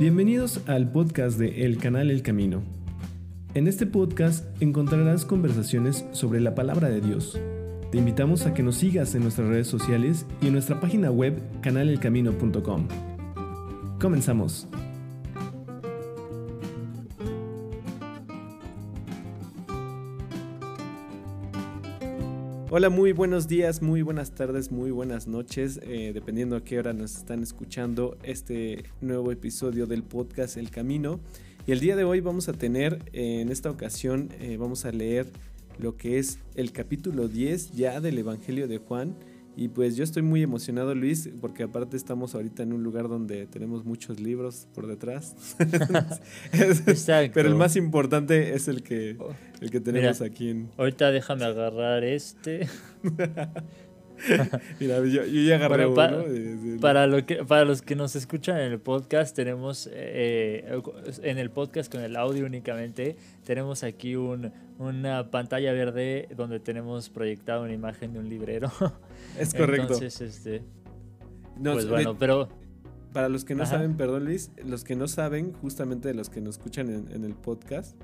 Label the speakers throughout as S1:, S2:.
S1: Bienvenidos al podcast de El Canal El Camino. En este podcast encontrarás conversaciones sobre la palabra de Dios. Te invitamos a que nos sigas en nuestras redes sociales y en nuestra página web canalelcamino.com. Comenzamos. Hola, muy buenos días, muy buenas tardes, muy buenas noches, eh, dependiendo a qué hora nos están escuchando este nuevo episodio del podcast El Camino. Y el día de hoy vamos a tener, eh, en esta ocasión, eh, vamos a leer lo que es el capítulo 10 ya del Evangelio de Juan. Y pues yo estoy muy emocionado, Luis, porque aparte estamos ahorita en un lugar donde tenemos muchos libros por detrás. Exacto. Pero el más importante es el que, el que tenemos aquí en...
S2: Ahorita déjame agarrar este.
S1: Mira, yo, ya agarré uno.
S2: Para, lo que, para los que nos escuchan en el podcast, tenemos eh, en el podcast con el audio únicamente, tenemos aquí un, una pantalla verde donde tenemos proyectado una imagen de un librero.
S1: Es correcto.
S2: Entonces, este. pues bueno, pero.
S1: Para los que no saben, perdón Luis, los que no saben, justamente de los que nos escuchan en, el podcast,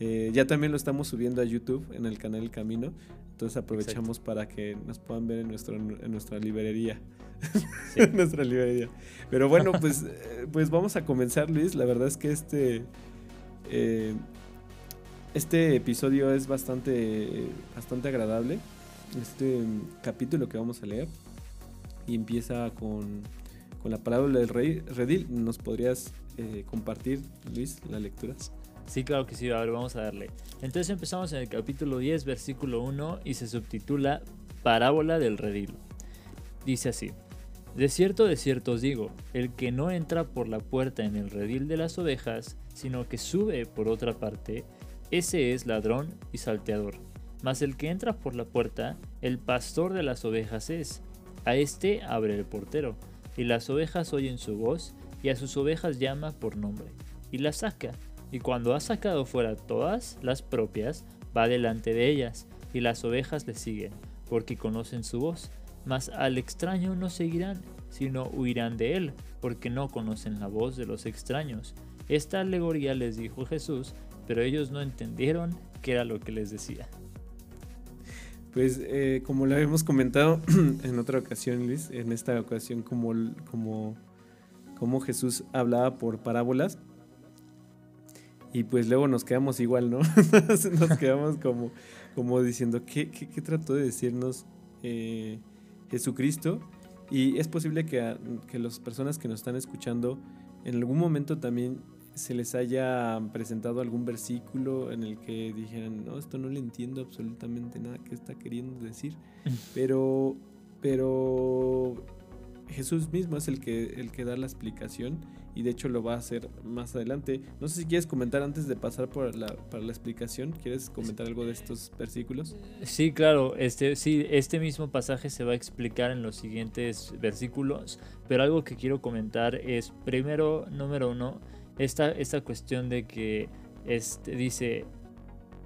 S1: eh, ya también lo estamos subiendo a YouTube en el canal El Camino. Entonces aprovechamos para que nos puedan ver en, nuestro, en nuestra librería. en nuestra librería. Pero bueno, pues, eh, pues vamos a comenzar, Luis. La verdad es que este. Eh, este episodio es bastante, bastante agradable este capítulo que vamos a leer y empieza con, con la parábola del rey redil. ¿Nos podrías eh, compartir, Luis, las lecturas?
S2: Sí, claro que sí, a ver, vamos a darle. Entonces empezamos en el capítulo 10, versículo 1 y se subtitula Parábola del redil. Dice así. De cierto, de cierto os digo, el que no entra por la puerta en el redil de las ovejas, sino que sube por otra parte, ese es ladrón y salteador. Mas el que entra por la puerta, el pastor de las ovejas es. A éste abre el portero, y las ovejas oyen su voz, y a sus ovejas llama por nombre, y las saca. Y cuando ha sacado fuera todas las propias, va delante de ellas, y las ovejas le siguen, porque conocen su voz. Mas al extraño no seguirán, sino huirán de él, porque no conocen la voz de los extraños. Esta alegoría les dijo Jesús, pero ellos no entendieron qué era lo que les decía.
S1: Pues eh, como lo habíamos comentado en otra ocasión, Luis, en esta ocasión como, como, como Jesús hablaba por parábolas. Y pues luego nos quedamos igual, ¿no? nos quedamos como, como diciendo, ¿qué, qué, trató de decirnos eh, Jesucristo? Y es posible que, que las personas que nos están escuchando en algún momento también se les haya presentado algún versículo en el que dijeran, no, esto no le entiendo absolutamente nada que está queriendo decir, pero, pero Jesús mismo es el que, el que da la explicación y de hecho lo va a hacer más adelante. No sé si quieres comentar antes de pasar por la, para la explicación, ¿quieres comentar algo de estos versículos?
S2: Sí, claro, este, sí, este mismo pasaje se va a explicar en los siguientes versículos, pero algo que quiero comentar es, primero, número uno, esta, esta cuestión de que este, dice,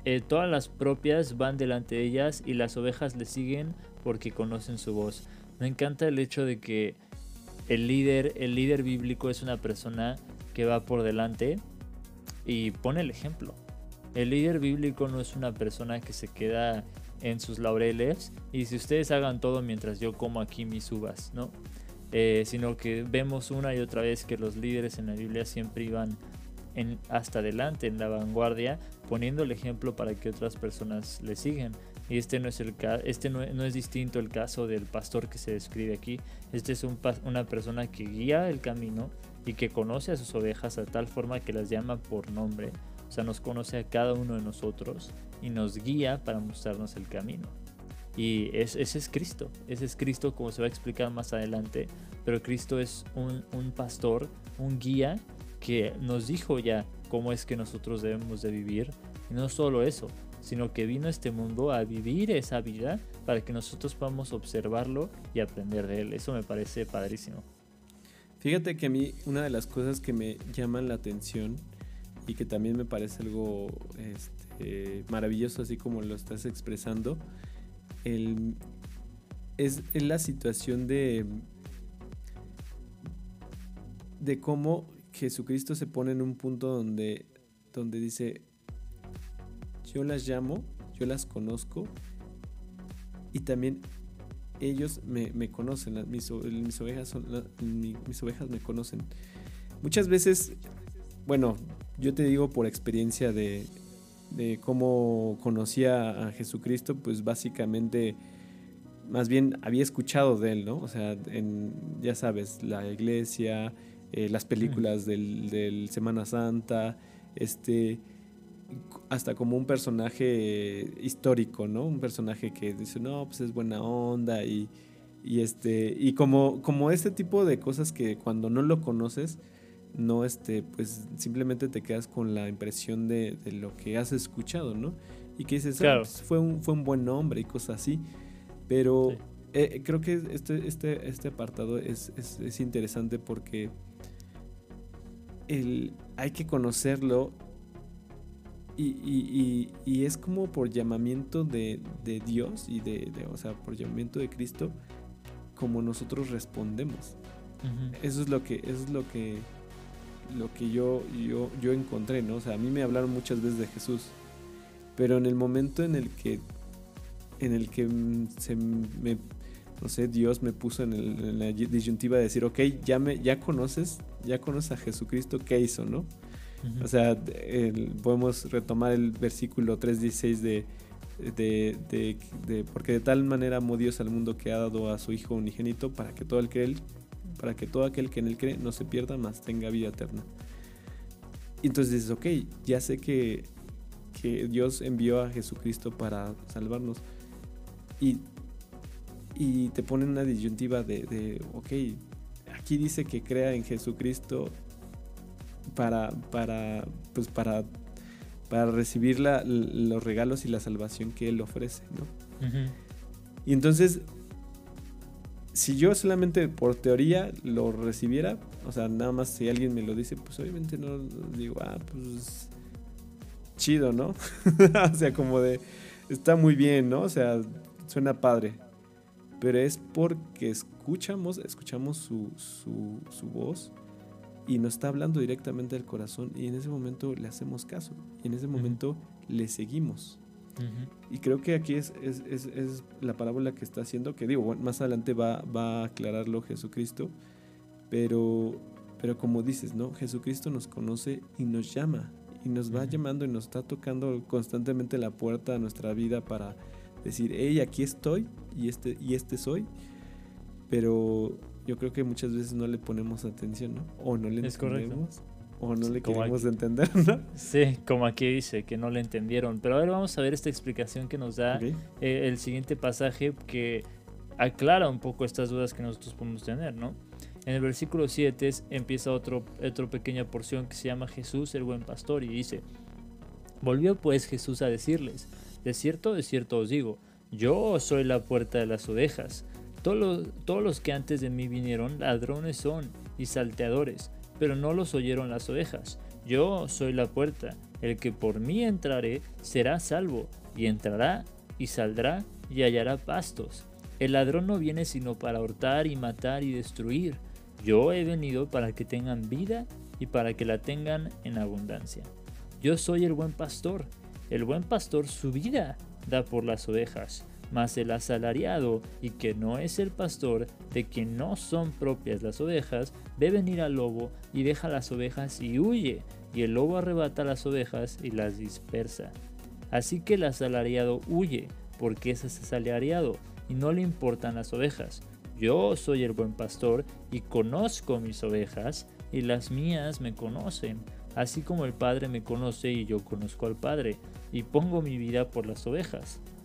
S2: eh, todas las propias van delante de ellas y las ovejas le siguen porque conocen su voz. Me encanta el hecho de que el líder, el líder bíblico es una persona que va por delante y pone el ejemplo. El líder bíblico no es una persona que se queda en sus laureles y si ustedes hagan todo mientras yo como aquí mis uvas, ¿no? Eh, sino que vemos una y otra vez que los líderes en la Biblia siempre iban hasta adelante, en la vanguardia, poniendo el ejemplo para que otras personas le sigan. Y este no es, el, este no, es distinto el caso del pastor que se describe aquí. Este es un, una persona que guía el camino y que conoce a sus ovejas a tal forma que las llama por nombre. O sea, nos conoce a cada uno de nosotros y nos guía para mostrarnos el camino. Y ese es Cristo, ese es Cristo como se va a explicar más adelante, pero Cristo es un, un, pastor, un guía que nos dijo ya cómo es que nosotros debemos de vivir. Y no solo eso, sino que vino a este mundo a vivir esa vida para que nosotros podamos observarlo y aprender de él. Eso me parece padrísimo.
S1: Fíjate que a mí una de las cosas que me llaman la atención y que también me parece algo este, maravilloso así como lo estás expresando, es, la situación de, de cómo Jesucristo se pone en un punto donde, donde dice, yo las llamo, yo las conozco y también ellos me, conocen, mis, ovejas son, mis ovejas me conocen. Muchas veces, bueno, yo te digo por experiencia de, de cómo conocía a Jesucristo, pues básicamente, más bien había escuchado de él, ¿no? O sea, en, ya sabes, la iglesia, eh, las películas del, del, Semana Santa, este, hasta como un personaje histórico, ¿no? Un personaje que dice, no, pues es buena onda y, y este, y como, como este tipo de cosas que cuando no lo conoces, no este, pues simplemente te quedas con la impresión de, lo que has escuchado, ¿no? Y que dices, ah, pues fue, un, fue un buen hombre y cosas así. Pero eh, creo que este, este, este apartado es, es, interesante porque el, hay que conocerlo y, y, es como por llamamiento de, de Dios y de, o sea, por llamamiento de Cristo, como nosotros respondemos. Eso es lo que, eso es lo que, lo que yo, yo, yo encontré, ¿no? O sea, a mí me hablaron muchas veces de Jesús, pero en el momento en el que, en el que se me, no sé, Dios me puso en, en la disyuntiva de decir, ok, ya, me, ya conoces, ya conoces a Jesucristo, ¿qué hizo, no? O sea, podemos retomar el versículo 3.16 de, de, de, de, porque de tal manera amó Dios al mundo que ha dado a su Hijo unigénito para que todo el que él, para que todo aquel que en él cree no se pierda, más tenga vida eterna. Y entonces dices, ok, ya sé que, que Dios envió a Jesucristo para salvarnos. Y, y te pone una disyuntiva de, de, ok, aquí dice que crea en Jesucristo para, para, pues para, para recibir los regalos y la salvación que Él ofrece, ¿no? Y entonces, si yo solamente por teoría lo recibiera, o sea, nada más si alguien me lo dice, pues obviamente no digo, ah, pues chido, ¿no? o sea, como de, está muy bien, ¿no? O sea, suena padre. Pero es porque escuchamos, escuchamos su, su, su voz y nos está hablando directamente del corazón y en ese momento le hacemos caso y en ese momento le seguimos. Y creo que aquí es, es, es, es, la parábola que está haciendo, que digo, más adelante va, va a aclararlo Jesucristo, pero, pero como dices, ¿no? Jesucristo nos conoce y nos llama, y nos va llamando y nos está tocando constantemente la puerta a nuestra vida para decir, hey, aquí estoy y este, y este soy, pero yo creo que muchas veces no le ponemos atención, ¿no? O no le entendemos. O no le queremos entender, ¿no?
S2: Sí, como aquí dice, que no le entendieron. Pero a ver, vamos a ver esta explicación que nos da eh, el siguiente pasaje que aclara un poco estas dudas que nosotros podemos tener, ¿no? En el versículo 7 empieza otro, otra pequeña porción que se llama Jesús el buen pastor y dice, volvió pues Jesús a decirles, de cierto, de cierto os digo, yo soy la puerta de las ovejas. Todos los, que antes de mí vinieron ladrones son y salteadores, pero no los oyeron las ovejas. Yo soy la puerta, el que por mí entrare será salvo, y entrará y saldrá y hallará pastos. El ladrón no viene sino para hurtar y matar y destruir. Yo he venido para que tengan vida y para que la tengan en abundancia. Yo soy el buen pastor. El buen pastor su vida da por las ovejas mas el asalariado, y que no es el pastor, de quien no son propias las ovejas, ve venir al lobo y deja las ovejas y huye, y el lobo arrebata las ovejas y las dispersa. Así que el asalariado huye, porque es asalariado, y no le importan las ovejas. Yo soy el buen pastor, y conozco mis ovejas, y las mías me conocen, así como el Padre me conoce y yo conozco al Padre, y pongo mi vida por las ovejas.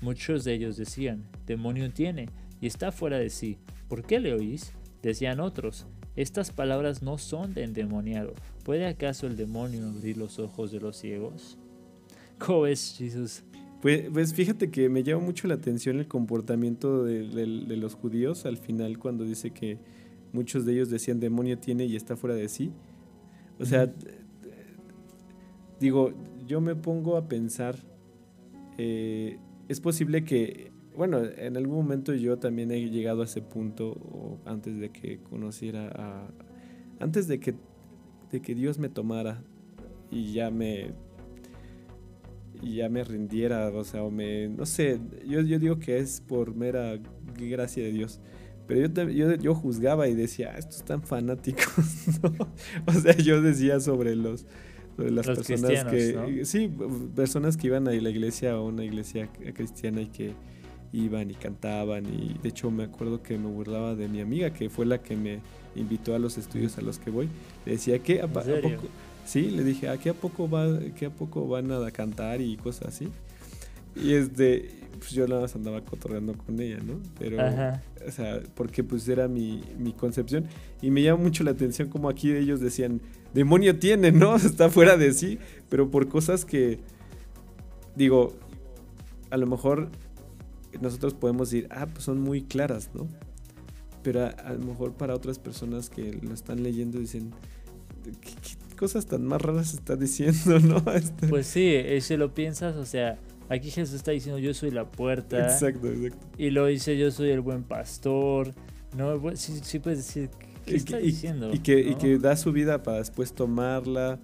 S2: Muchos de ellos decían, demonio tiene y está fuera de sí. ¿Por qué le oís? Decían otros, estas palabras no son de endemoniado. ¿Puede acaso el demonio abrir los ojos de los ciegos? ¿Cómo ves, Jesús?
S1: Pues, pues, fíjate que me llama mucho la atención el comportamiento de, de, los judíos al final cuando dice que muchos de ellos decían demonio tiene y está fuera de sí. O sea, digo, yo me pongo a pensar, eh, es posible que, bueno, en algún momento yo también he llegado a ese punto, antes de que conociera a, antes de que, de que Dios me tomara y ya me y ya me rindiera, o sea, o me, no sé, yo, yo digo que es por mera gracia de Dios. Pero yo, yo, yo juzgaba y decía, ah, estos están fanáticos, ¿no? O sea, yo decía sobre los, las personas que, sí, personas que iban a la iglesia o una iglesia cristiana y que iban y cantaban y de hecho me acuerdo que me burlaba de mi amiga que fue la que me invitó a los estudios a los que voy. Le decía, ¿qué? ¿A, poco? Sí, le dije, ¿a qué a poco, va, qué a poco van a cantar y cosas así? Y este, pues yo nada más andaba cotorreando con ella, ¿no? Pero, o sea, porque pues era mi, mi concepción. Y me llama mucho la atención como aquí ellos decían, demonio tiene, ¿no? Está fuera de sí, pero por cosas que, digo, a lo mejor nosotros podemos decir, ah, pues son muy claras, ¿no? Pero a, lo mejor para otras personas que lo están leyendo dicen, ¿qué, cosas tan más raras está diciendo, no?
S2: Este pues sí, eh, si lo piensas, o sea, aquí Jesús está diciendo yo soy la puerta.
S1: Exacto, exacto.
S2: Y lo dice yo soy el buen pastor, ¿no? Sí, sí puedes decir, ¿qué está diciendo?
S1: Y que, y que da su vida para después tomarla.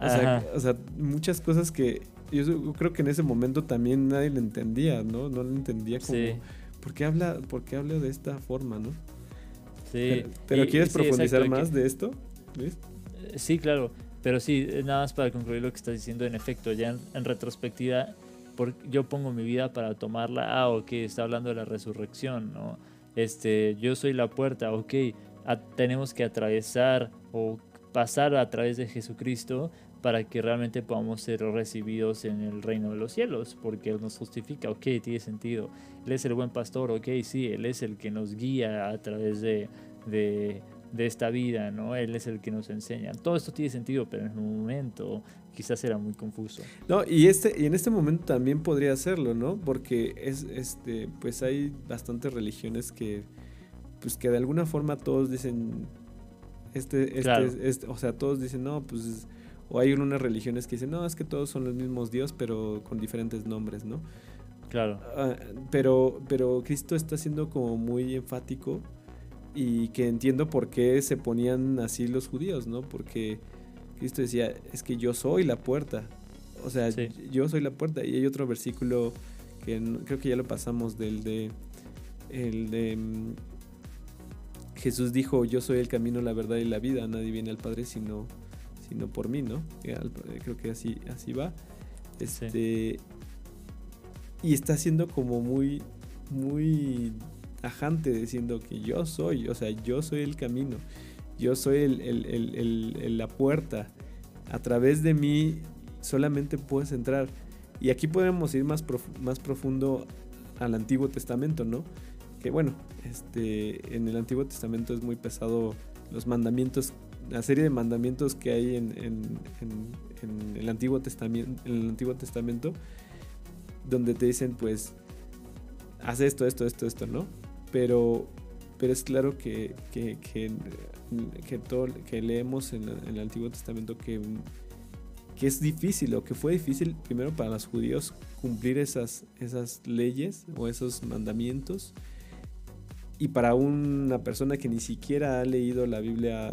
S1: O sea, o sea, muchas cosas que yo creo que en ese momento también nadie le entendía, ¿no? No le entendía como, ¿por, qué habla, ¿por qué habla de esta forma, no? Sí. Pero, ¿quieres profundizar más de esto, Luis?
S2: Sí, claro, pero sí, eh, nada más para concluir lo que estás diciendo, en efecto, ya en, retrospectiva, yo pongo mi vida para tomarla, ah, ok, está hablando de la resurrección, ¿no? Este, yo soy la puerta, ok, tenemos que atravesar o pasar a través de Jesucristo para que realmente podamos ser recibidos en el reino de los cielos, porque Él nos justifica, ok, tiene sentido. Él es el buen pastor, ok, sí, Él es el que nos guía a través de, de esta vida, ¿no? Él es el que nos enseña. Todo esto tiene sentido, pero en un momento quizás era muy confuso.
S1: No, y este y en este momento también podría hacerlo, ¿no? Porque es este pues hay bastantes religiones que pues que de alguna forma todos dicen este este, o sea, todos dicen, "No, pues o hay unas religiones que dicen, "No, es que todos son los mismos Dios, pero con diferentes nombres", ¿no?
S2: Claro.
S1: Ah, pero pero Cristo está siendo como muy enfático y que entiendo por qué se ponían así los judíos, ¿no? Porque Cristo decía, es que yo soy la puerta. O sea, yo soy la puerta. Y hay otro versículo que creo que ya lo pasamos del de el de mm, Jesús dijo, yo soy el camino, la verdad y la vida, nadie viene al Padre sino, sino por mí, ¿no? Creo que así, así va. Este, Y está siendo como muy, muy tajante diciendo que yo soy, o sea, yo soy el camino, yo soy el, la puerta, a través de mí solamente puedes entrar. Y aquí podemos ir más, más profundo al Antiguo Testamento, ¿no? Que bueno, este, en el Antiguo Testamento es muy pesado los mandamientos, la serie de mandamientos que hay en, en, el, Antiguo Testamento, en el Antiguo Testamento, donde te dicen pues, haz esto, esto, esto, esto, ¿no? pero, pero es claro que, que, que, todo, que leemos en, el Antiguo Testamento que, que es difícil o que fue difícil primero para los judíos cumplir esas, esas leyes o esos mandamientos y para una persona que ni siquiera ha leído la Biblia,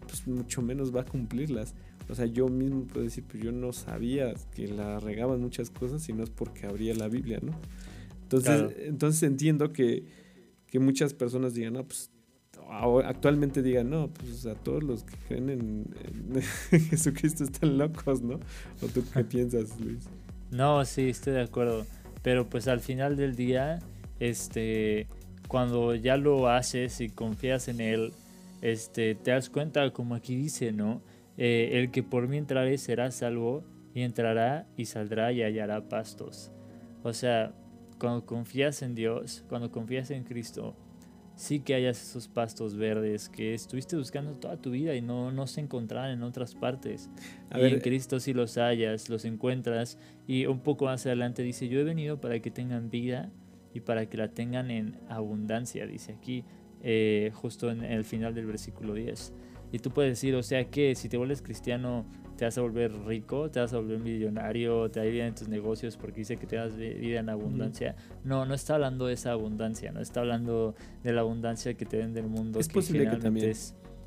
S1: pues mucho menos va a cumplirlas. O sea, yo mismo puedo decir, pues yo no sabía que la regaban muchas cosas y no es porque abría la Biblia, ¿no? Entonces, entonces entiendo que, muchas personas digan, no, pues actualmente digan, no, pues a todos los que creen en, Jesucristo están locos, ¿no? ¿O tú qué piensas, Luis?
S2: No, sí, estoy de acuerdo. Pero pues al final del día, este, cuando ya lo haces y confías en Él, este, te das cuenta, como aquí dice, ¿no? Eh, el que por mí entraré será salvo y entrará y saldrá y hallará pastos. O sea, cuando confías en Dios, cuando confías en Cristo, sí que hayas esos pastos verdes que estuviste buscando toda tu vida y no, no se encontraban en otras partes. y en Cristo sí los hallas, los encuentras y un poco más adelante dice, yo he venido para que tengan vida y para que la tengan en abundancia, dice aquí, eh, justo en el final del versículo 10. Y tú puedes decir, o sea que si te vuelves cristiano, te vas a volver rico, te vas a volver millonario, te va a ir bien en tus negocios porque dice que te das vida en abundancia. No, no está hablando de esa abundancia, no está hablando de la abundancia que te den del mundo.
S1: Es posible que también,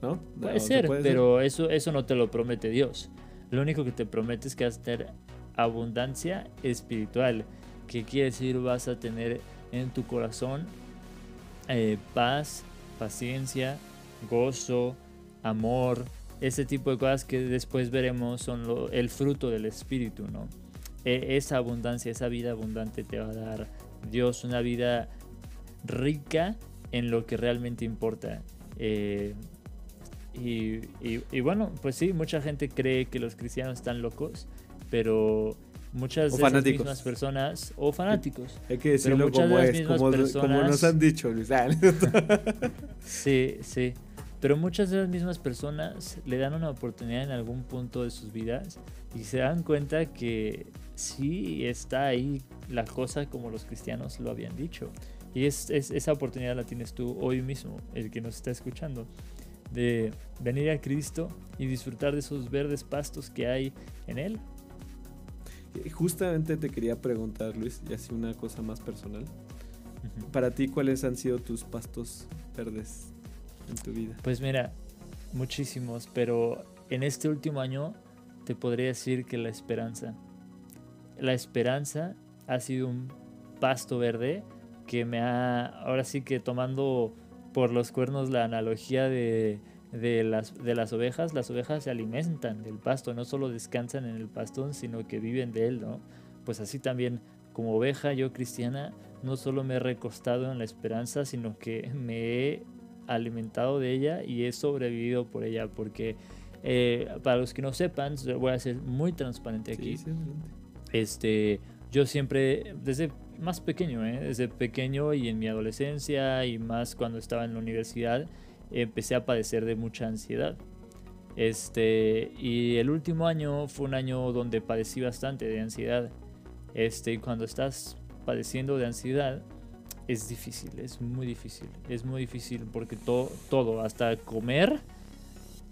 S1: ¿no?
S2: Puede ser, pero Eso, eso no te lo promete Dios. Lo único que te promete es que vas a tener abundancia espiritual, que quiere decir vas a tener en tu corazón eh, paz, paciencia, gozo, amor, ese tipo de cosas que después veremos son el fruto del Espíritu, ¿no? E, esa abundancia, esa vida abundante te va a dar Dios, una vida rica en lo que realmente importa. Eh, y, bueno, pues sí, mucha gente cree que los cristianos están locos, pero muchas de las mismas personas, o fanáticos.
S1: Hay que decirlo como es, como, nos han dicho, Luis.
S2: sí, sí. Pero muchas de las mismas personas le dan una oportunidad en algún punto de sus vidas y se dan cuenta que sí está ahí la cosa como los cristianos lo habían dicho. Y es, esa oportunidad la tienes tú hoy mismo, el que nos está escuchando, de venir a Cristo y disfrutar de esos verdes pastos que hay en Él.
S1: Justamente te quería preguntar, Luis, y así una cosa más personal. Para ti, ¿cuáles han sido tus pastos verdes en tu vida?
S2: Pues mira, muchísimos, pero en este último año te podría decir que la esperanza. La esperanza ha sido un pasto verde que me ha, ahora sí que tomando por los cuernos la analogía de, de, las, de las ovejas, las ovejas se alimentan del pasto, no solo descansan en el pastón, sino que viven de él, ¿no? Pues así también, como oveja yo cristiana, no solo me he recostado en la esperanza, sino que me he alimentado de ella y he sobrevivido por ella, porque eh, para los que no sepan, voy a ser muy transparente aquí. este, yo siempre, desde más pequeño, ¿eh? desde pequeño y en mi adolescencia y más cuando estaba en la universidad, empecé a padecer de mucha ansiedad. Este, y el último año fue un año donde padecí bastante de ansiedad. Este, y cuando estás padeciendo de ansiedad, es difícil, es muy difícil. Es muy difícil porque todo, todo hasta comer,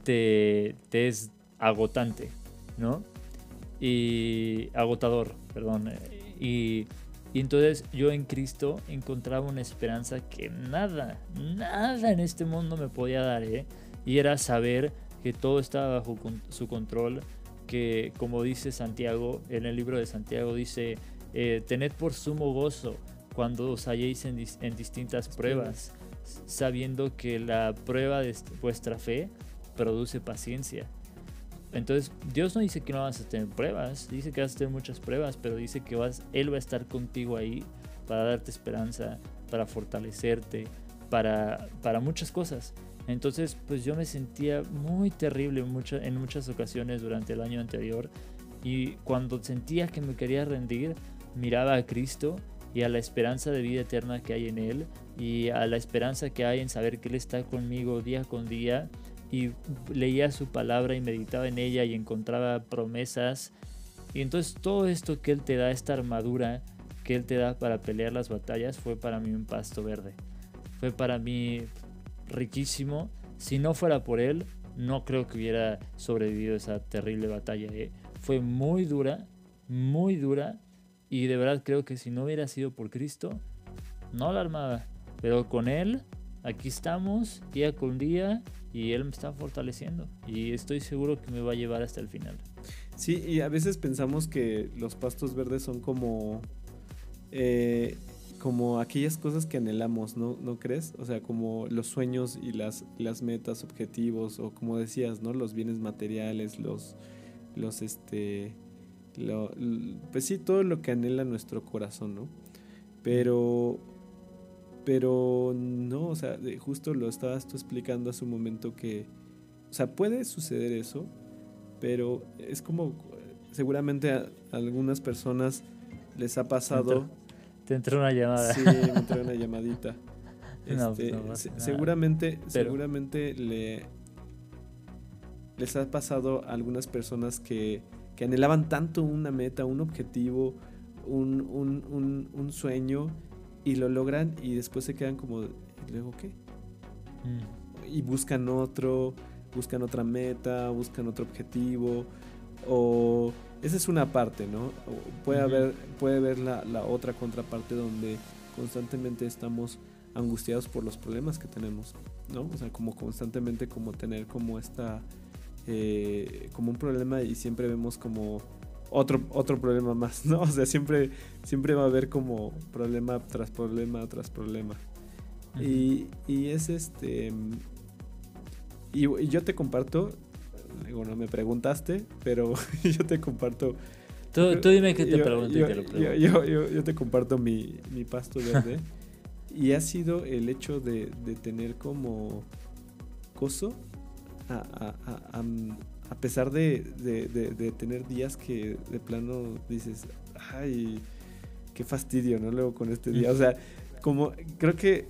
S2: te, es agotante, ¿no? Y agotador, perdón. Y, y entonces yo en Cristo encontraba una esperanza que nada, nada en este mundo me podía dar, ¿eh? Y era saber que todo estaba bajo su control, que como dice Santiago, en el libro de Santiago dice, eh, tened por sumo gozo cuando os halléis en, distintas pruebas, sabiendo que la prueba de vuestra fe produce paciencia. Entonces, Dios no dice que no vas a tener pruebas, dice que vas a tener muchas pruebas, pero dice que vas, Él va a estar contigo ahí para darte esperanza, para fortalecerte, para, para muchas cosas. Entonces, pues yo me sentía muy terrible en, en muchas ocasiones durante el año anterior y cuando sentía que me quería rendir, miraba a Cristo y a la esperanza de vida eterna que hay en Él y a la esperanza que hay en saber que Él está conmigo día con día y leía su palabra y meditaba en ella y encontraba promesas. Y entonces todo esto que Él te da, esta armadura que Él te da para pelear las batallas, fue para mí un pasto verde. Fue para mí riquísimo. Si no fuera por Él, no creo que hubiera sobrevivido esa terrible batalla. ¿eh? Fue muy dura, muy dura, y de verdad creo que si no hubiera sido por Cristo, no la armaba. Pero con Él, aquí estamos, día con día, y Él me está fortaleciendo. Y estoy seguro que me va a llevar hasta el final.
S1: Sí, y a veces pensamos que los pastos verdes son como... Eh, como aquellas cosas que anhelamos, ¿no? ¿no crees? O sea, como los sueños y las, las metas, objetivos, o como decías, ¿no? Los bienes materiales, los, los, este, pues sí, todo lo que anhela nuestro corazón, ¿no? Pero, pero no, o sea, justo lo estabas tú explicando hace un momento que, o sea, puede suceder eso, pero es como, seguramente a algunas personas les ha pasado...
S2: Te entró una llamada.
S1: Sí, me entró una llamadita. Este, seguramente, seguramente le les ha pasado a algunas personas que, que anhelaban tanto una meta, un objetivo, un, un, un, sueño y lo logran y después se quedan como, ¿y luego qué? Mm. Y buscan otro, buscan otra meta, buscan otro objetivo o esa es una parte, ¿no? Puede haber, puede haber la, la, otra contraparte donde constantemente estamos angustiados por los problemas que tenemos, ¿no? O sea, como constantemente como tener como esta, eh, como un problema y siempre vemos como otro, otro problema más, ¿no? O sea, siempre, siempre va a haber como problema tras problema tras problema. y, y, es este... y yo te comparto, bueno, me preguntaste, pero yo te comparto.
S2: Tú, dime qué te pregunto
S1: yo, Yo, yo, te comparto mi, mi pasto verde. y ha sido el hecho de, de tener como coso a, a, a, a pesar de, de, de, tener días que de plano dices, ay, qué fastidio, ¿no? Luego con este día. O sea, como creo que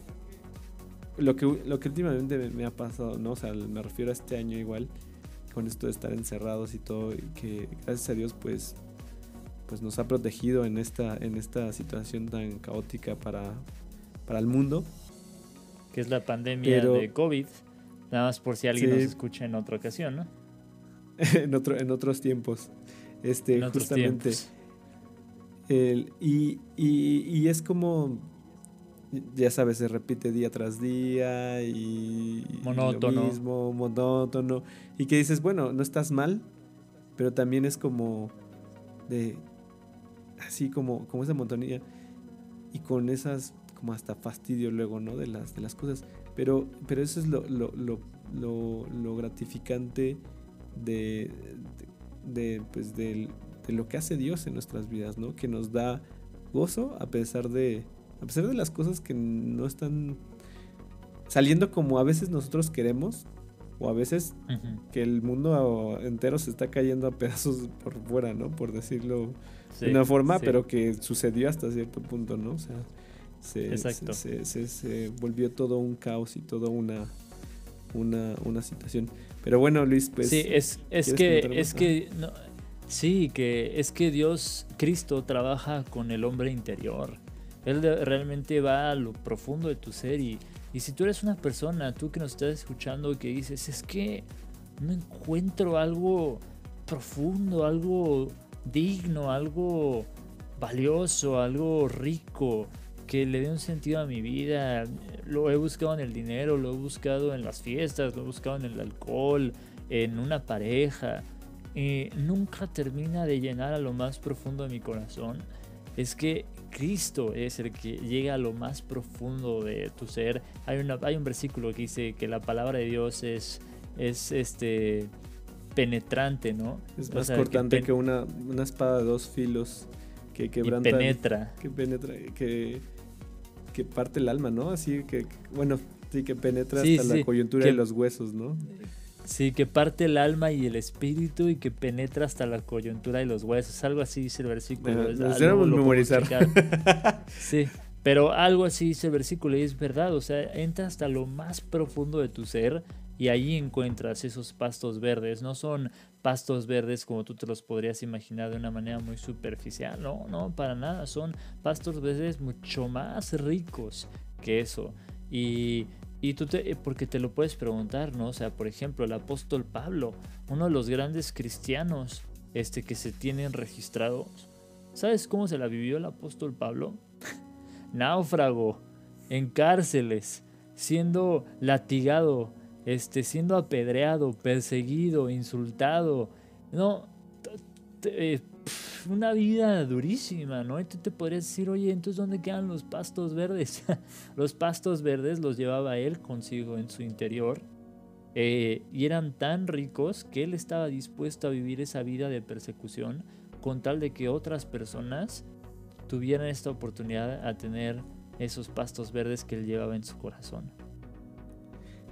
S1: lo que, lo que últimamente me, me ha pasado, ¿no? O sea, me refiero a este año igual con esto de estar encerrados y todo, y que gracias a Dios pues, pues nos ha protegido en esta, en esta situación tan caótica para, para el mundo.
S2: Que es la pandemia de COVID, nada más por si alguien nos escucha en otra ocasión, ¿no?
S1: en, otro, en otros tiempos. Este, justamente. y, y es como ya sabes, se repite día tras día y
S2: monótono.
S1: lo mismo, monótono. Y que dices, bueno, no estás mal, pero también es como de así como, como esa montonía y con esas como hasta fastidio luego, ¿no? De las, de las cosas. Pero, pero eso es lo, lo, lo, lo, gratificante de, de, pues de, de lo que hace Dios en nuestras vidas, ¿no? Que nos da gozo a pesar de, a pesar de las cosas que no están saliendo como a veces nosotros queremos, o a veces que el mundo entero se está cayendo a pedazos por fuera, ¿no? Por decirlo de una forma, pero que sucedió hasta cierto punto, ¿no? O sea, se, se, se, volvió todo un caos y toda una, una, una situación. Pero bueno, Luis, pues...
S2: Sí, es, es que... Es que no, sí, que es que Dios, Cristo, trabaja con el hombre interior. Él realmente va a lo profundo de tu ser y, y si tú eres una persona, tú que nos estás escuchando y que dices, es que no encuentro algo profundo, algo digno, algo valioso, algo rico, que le dé un sentido a mi vida. Lo he buscado en el dinero, lo he buscado en las fiestas, lo he buscado en el alcohol, en una pareja. Y nunca termina de llenar a lo más profundo de mi corazón. Es que Cristo es el que llega a lo más profundo de tu ser. Hay, una, hay un versículo que dice que la palabra de Dios es, es este penetrante, ¿no?
S1: Es más cortante que, una, una, espada de dos filos que quebranta.
S2: penetra.
S1: Que penetra, que, que parte el alma, ¿no? Así que, bueno, sí, que penetra hasta la coyuntura de los huesos, ¿no?
S2: Sí, que parte el alma y el espíritu y que penetra hasta la coyuntura y los huesos. Algo así dice el versículo.
S1: Nos memorizar.
S2: sí, pero algo así dice el versículo y es verdad. O sea, entra hasta lo más profundo de tu ser y ahí encuentras esos pastos verdes. No son pastos verdes como tú te los podrías imaginar de una manera muy superficial. No, no, para nada. Son pastos verdes mucho más ricos que eso. Y y tú te, porque te lo puedes preguntar, ¿no? O sea, por ejemplo, el apóstol Pablo, uno de los grandes cristianos este, que se tienen registrados. ¿Sabes cómo se la vivió el apóstol Pablo? Náufrago, en cárceles, siendo latigado, este, siendo apedreado, perseguido, insultado. No, eh, una vida durísima, ¿no? Y tú te podrías decir, oye, entonces ¿dónde quedan los pastos verdes? los pastos verdes los llevaba él consigo en su interior eh, y eran tan ricos que él estaba dispuesto a vivir esa vida de persecución con tal de que otras personas tuvieran esta oportunidad a tener esos pastos verdes que él llevaba en su corazón.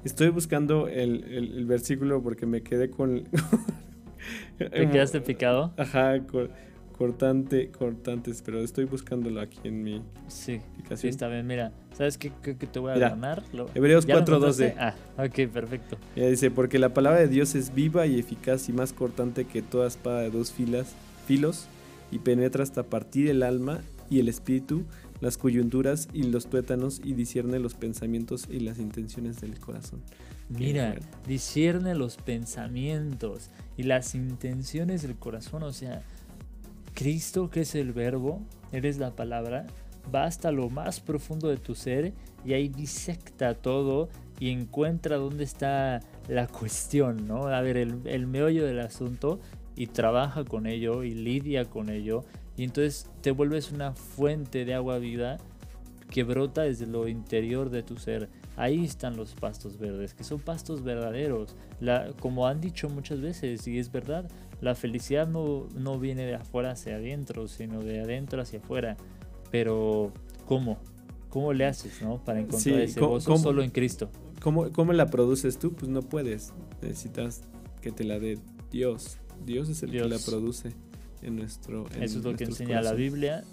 S1: Estoy buscando el, el versículo porque me quedé con...
S2: ¿Te quedaste picado?
S1: Ajá, con, cortante, cortantes, pero estoy buscándolo aquí en mi
S2: sí, Sí, está bien, mira. ¿Sabes qué, qué, te voy a ganar?
S1: Hebreos 4.12.
S2: Ah, ok, perfecto.
S1: Ya dice, porque la palabra de Dios es viva y eficaz y más cortante que toda espada de dos filas, filos y penetra hasta partir el alma y el espíritu, las coyunturas y los tuétanos y discierne los pensamientos y las intenciones del corazón.
S2: Mira, discierne los pensamientos y las intenciones del corazón, o sea, Cristo que es el verbo, eres la palabra, va hasta lo más profundo de tu ser y ahí disecta todo y encuentra dónde está la cuestión, ¿no? A ver, el, el meollo del asunto y trabaja con ello y lidia con ello y entonces te vuelves una fuente de agua viva que brota desde lo interior de tu ser. Ahí están los pastos verdes, que son pastos verdaderos. La, como han dicho muchas veces, y es verdad, la felicidad no, no viene de afuera hacia adentro, sino de adentro hacia afuera. Pero, ¿cómo? ¿Cómo le haces, no? Para encontrar ese gozo solo en Cristo.
S1: ¿cómo, ¿Cómo la produces tú? Pues no puedes. Necesitas que te la dé Dios. Dios es el que la produce en nuestro.
S2: Eso es lo que enseña la Biblia.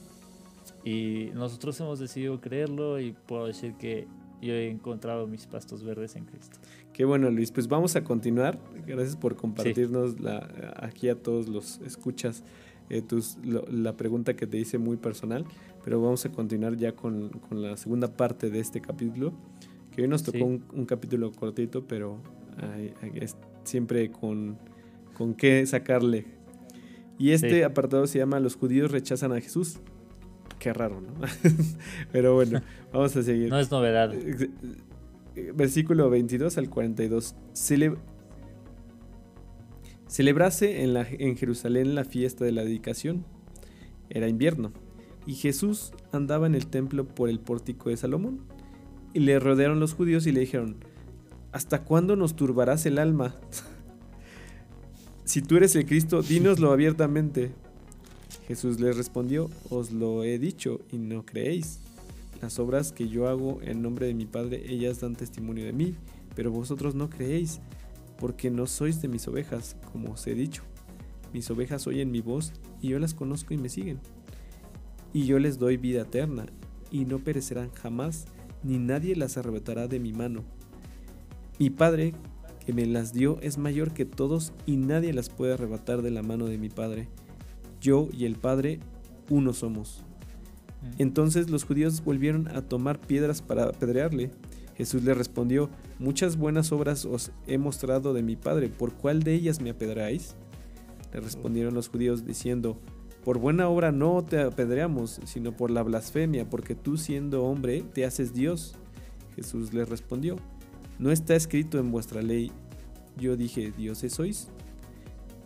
S2: Y nosotros hemos decidido creerlo y puedo decir que yo he encontrado mis pastos verdes en Cristo.
S1: Qué bueno, Luis. Pues vamos a continuar. Gracias por compartirnos la, aquí a todos los escuchas eh, tus, la pregunta que te hice muy personal. Pero vamos a continuar ya con, con la segunda parte de este capítulo. Que hoy nos tocó un, capítulo cortito, pero siempre con, con qué sacarle. Y este apartado se llama Los judíos rechazan a Jesús. Qué raro, ¿no? Pero bueno, vamos a seguir.
S2: No es novedad.
S1: Versículo 22 al 42. celebrase en, la, en Jerusalén la fiesta de la dedicación. Era invierno. Y Jesús andaba en el templo por el pórtico de Salomón. Y le rodearon los judíos y le dijeron, ¿hasta cuándo nos turbarás el alma? si tú eres el Cristo, dínoslo abiertamente. Jesús les respondió, os lo he dicho y no creéis. Las obras que yo hago en nombre de mi Padre, ellas dan testimonio de mí, pero vosotros no creéis, porque no sois de mis ovejas, como os he dicho. Mis ovejas oyen mi voz, y yo las conozco y me siguen. Y yo les doy vida eterna, y no perecerán jamás, ni nadie las arrebatará de mi mano. Mi Padre, que me las dio, es mayor que todos, y nadie las puede arrebatar de la mano de mi Padre yo y el Padre uno somos. Mm. Entonces los judíos volvieron a tomar piedras para apedrearle. Jesús le respondió, muchas buenas obras os he mostrado de mi Padre, ¿por cuál de ellas me apedreáis? Le respondieron los judíos diciendo, por buena obra no te apedreamos, sino por la blasfemia, porque tú siendo hombre te haces Dios. Jesús le respondió, no está escrito en vuestra ley, yo dije, dioses sois.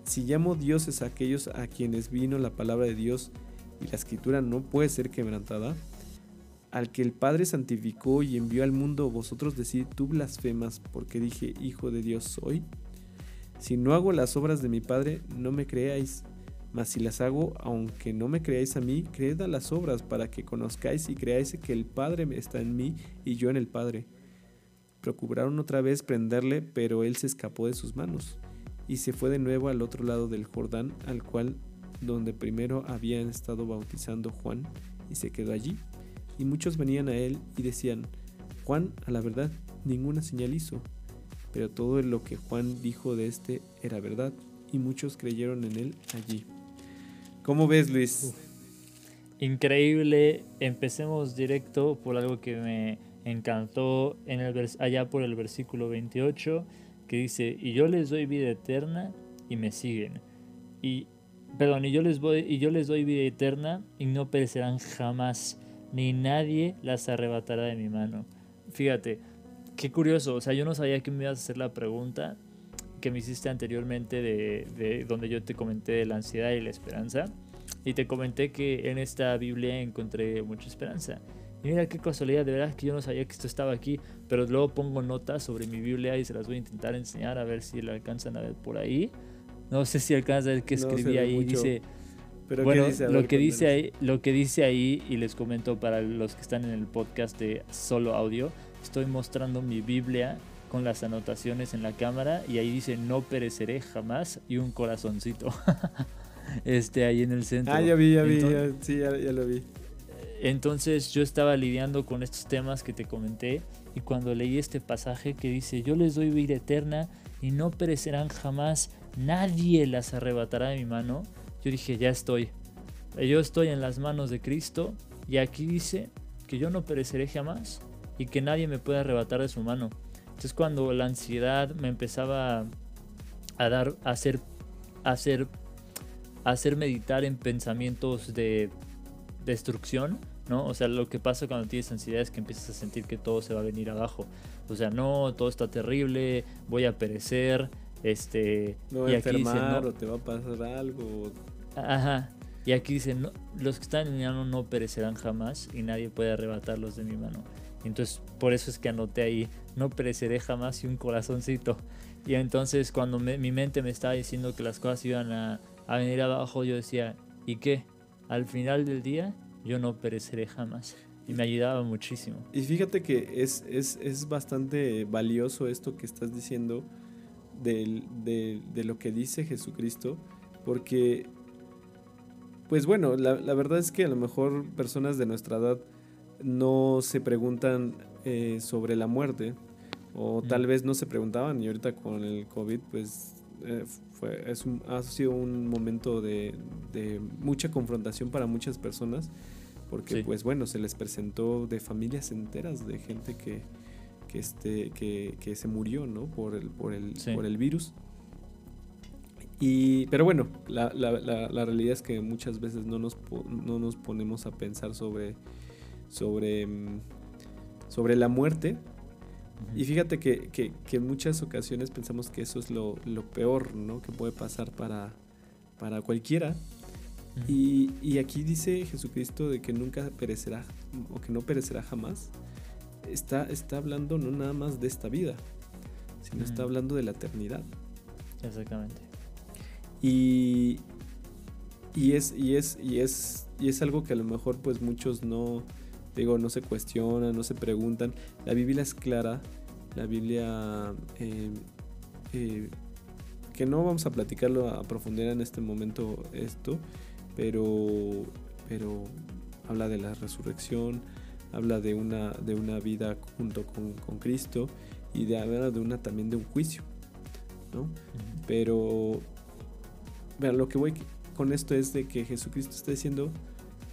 S1: Si llamo dioses a aquellos a quienes vino la palabra de Dios y la escritura no puede ser quebrantada, al que el Padre santificó y envió al mundo, vosotros decid, tú blasfemas porque dije, Hijo de Dios soy. Si no hago las obras de mi Padre, no me creáis, mas si las hago, aunque no me creáis a mí, creed a las obras para que conozcáis y creáis que el Padre está en mí y yo en el Padre. Procuraron otra vez prenderle, pero él se escapó de sus manos y se fue de nuevo al otro lado del Jordán, al cual donde primero habían estado bautizando Juan, y se quedó allí. Y muchos venían a él y decían, Juan, a la verdad, ninguna señal hizo. Pero todo lo que Juan dijo de este era verdad, y muchos creyeron en él allí. ¿Cómo ves, Luis?
S2: Increíble. Empecemos directo por algo que me encantó en el allá por el versículo 28 que dice, y yo les doy vida eterna y me siguen. Y, perdón, y yo les, y yo les doy vida eterna y no perecerán jamás, ni nadie las arrebatará de mi mano. Fíjate, qué curioso, o sea, yo no sabía que me ibas a hacer la pregunta que me hiciste anteriormente de, de donde yo te comenté de la ansiedad y la esperanza. Y te comenté que en esta Biblia encontré mucha esperanza. Y mira qué casualidad, de verdad que yo no sabía que esto estaba aquí, pero luego pongo notas sobre mi Biblia y se las voy a intentar enseñar a ver si la alcanzan a ver por ahí. No sé si alcanzan a ver qué escribí ahí. Dice, pero bueno, lo que dice ahí, lo que dice ahí y les comento para los que están en el podcast de solo audio, estoy mostrando mi Biblia con las anotaciones en la cámara y ahí dice no pereceré jamás y un corazoncito. este, ahí en el centro.
S1: Ah, ya vi, ya vi, sí, ya, lo vi.
S2: Entonces yo estaba lidiando con estos temas que te comenté y cuando leí este pasaje que dice, yo les doy vida eterna y no perecerán jamás, nadie las arrebatará de mi mano, yo dije, ya estoy. Yo estoy en las manos de Cristo y aquí dice que yo no pereceré jamás y que nadie me puede arrebatar de su mano. Entonces cuando la ansiedad me empezaba a dar, a hacer, a hacer, a hacer meditar en pensamientos de destrucción, ¿no? O sea, lo que pasa cuando tienes ansiedad es que empiezas a sentir que todo se va a venir abajo. O sea, no, todo está terrible, voy a perecer, este...
S1: No y a enfermar no, o te va a pasar algo.
S2: Ajá. Y aquí dicen, no, los que están en mi mano no perecerán jamás y nadie puede arrebatarlos de mi mano. Entonces, por eso es que anoté ahí, no pereceré jamás y un corazoncito. Y entonces cuando mi mente me estaba diciendo que las cosas iban a, a venir abajo, yo decía, ¿y qué? Al final del día yo no pereceré jamás. Y me ayudaba muchísimo.
S1: Y fíjate que es, es, es bastante valioso esto que estás diciendo de, de, de, lo que dice Jesucristo, porque, pues bueno, la, la, verdad es que a lo mejor personas de nuestra edad no se preguntan eh, sobre la muerte, o tal vez no se preguntaban, y ahorita con el COVID, pues eh, fue, es ha sido un momento de, de, mucha confrontación para muchas personas, porque pues bueno, se les presentó de familias enteras de gente que, que, este, que, que se murió, ¿no? Por el, por el, por el virus. Y, pero bueno, la, la, la, realidad es que muchas veces no nos, no nos ponemos a pensar sobre, sobre, mm, sobre la muerte y fíjate que, que, en muchas ocasiones pensamos que eso es lo, lo peor ¿no? que puede pasar para, para cualquiera. y, y, aquí dice Jesucristo de que nunca perecerá o que no perecerá jamás. Está, está hablando no nada más de esta vida, sino está hablando de la eternidad.
S2: Exactamente.
S1: Y, y, es, y, es, y, es, y es algo que a lo mejor pues muchos no, digo, no se cuestionan, no se preguntan. La Biblia es clara, la Biblia eh, eh, que no vamos a platicarlo a profundidad en este momento esto, pero, pero habla de la resurrección, habla de una, de una vida junto con, con Cristo y de habla de una también de un juicio, ¿no? Pero, vean, lo que voy con esto es de que Jesucristo está diciendo,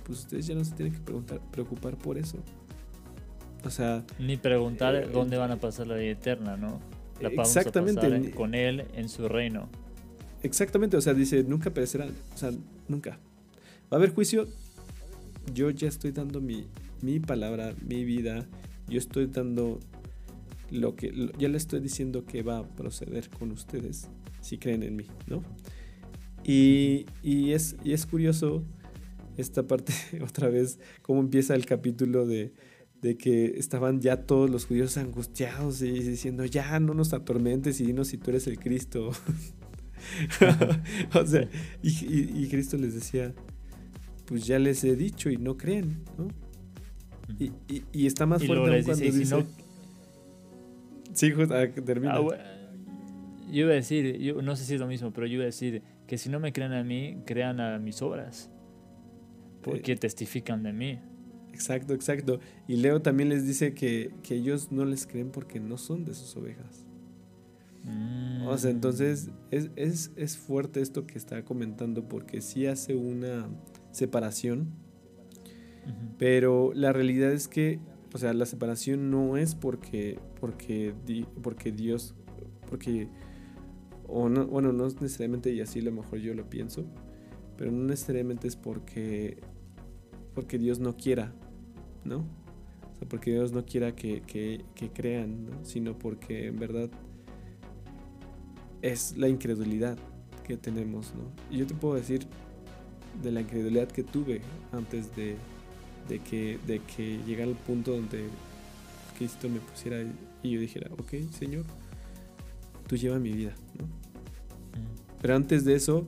S1: pues ustedes ya no se tienen que preguntar, preocupar por eso. O sea...
S2: Ni preguntar eh, dónde van a pasar la vida eterna, ¿no? La exactamente. con Él en su reino.
S1: Exactamente, o sea, dice, nunca perecerán, o sea, nunca. Va a haber juicio, yo ya estoy dando mi, mi palabra, mi vida, yo estoy dando lo que, ya le estoy diciendo que va a proceder con ustedes, si creen en mí, ¿no? Y, y, es, y es curioso esta parte otra vez, cómo empieza el capítulo de, de que estaban ya todos los judíos angustiados y diciendo, ya no nos atormentes y dinos si tú eres el Cristo. o sea, y, Cristo les decía, pues ya les he dicho y no creen, ¿no? Y, y está más fuerte aún cuando dice... Sí, ah, termina. Ah,
S2: yo iba a decir, yo no sé si es lo mismo, pero yo iba a decir que si no me creen a mí, crean a mis obras. Porque testifican de mí.
S1: Exacto, exacto. Y Leo también les dice que, ellos no les creen porque no son de sus ovejas. O sea, entonces es, es, fuerte esto que está comentando porque sí hace una separación, pero la realidad es que, o sea, la separación no es porque, porque, porque Dios, porque, o no, bueno, no es necesariamente y así a lo mejor yo lo pienso, pero no necesariamente es porque porque Dios no quiera, ¿no? O sea, porque Dios no quiera que, crean, ¿no? Sino porque en verdad es la incredulidad que tenemos, ¿no? Y yo te puedo decir de la incredulidad que tuve antes de, que, de que llegara al punto donde Cristo me pusiera y yo dijera, ok, Señor, tú lleva mi vida, ¿no? Pero antes de eso,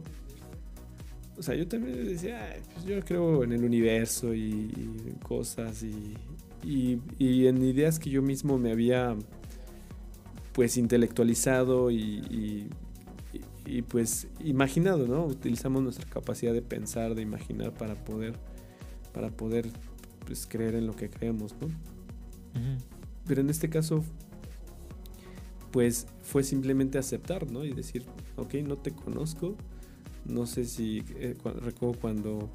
S1: o sea, yo también decía, pues yo creo en el universo y, en cosas y, y, en ideas que yo mismo me había pues intelectualizado y, y pues imaginado, ¿no? Utilizamos nuestra capacidad de pensar, de imaginar para poder, para poder pues, creer en lo que creemos, ¿no? Pero en este caso, pues fue simplemente aceptar, ¿no? Y decir, ok, no te conozco, no sé si, eh, recuerdo cuando,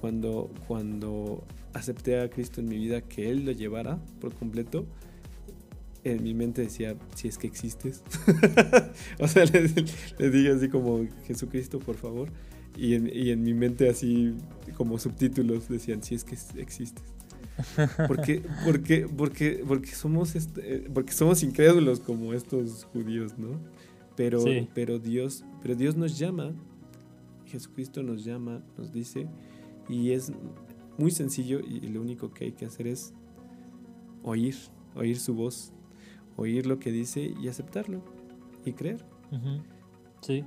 S1: cuando, cuando acepté a Cristo en mi vida que Él lo llevara por completo, en mi mente decía, si es que existes. o sea, le, dije así como, Jesucristo, por favor. Y en, y en, mi mente así como subtítulos decían, si es que existes. Porque, porque, porque, porque, somos, este, porque somos incrédulos como estos judíos, ¿no? Pero, pero, Dios, pero Dios nos llama, Jesucristo nos llama, nos dice, y es muy sencillo y lo único que hay que hacer es oír, oír su voz oír lo que dice y aceptarlo y creer.
S2: Sí.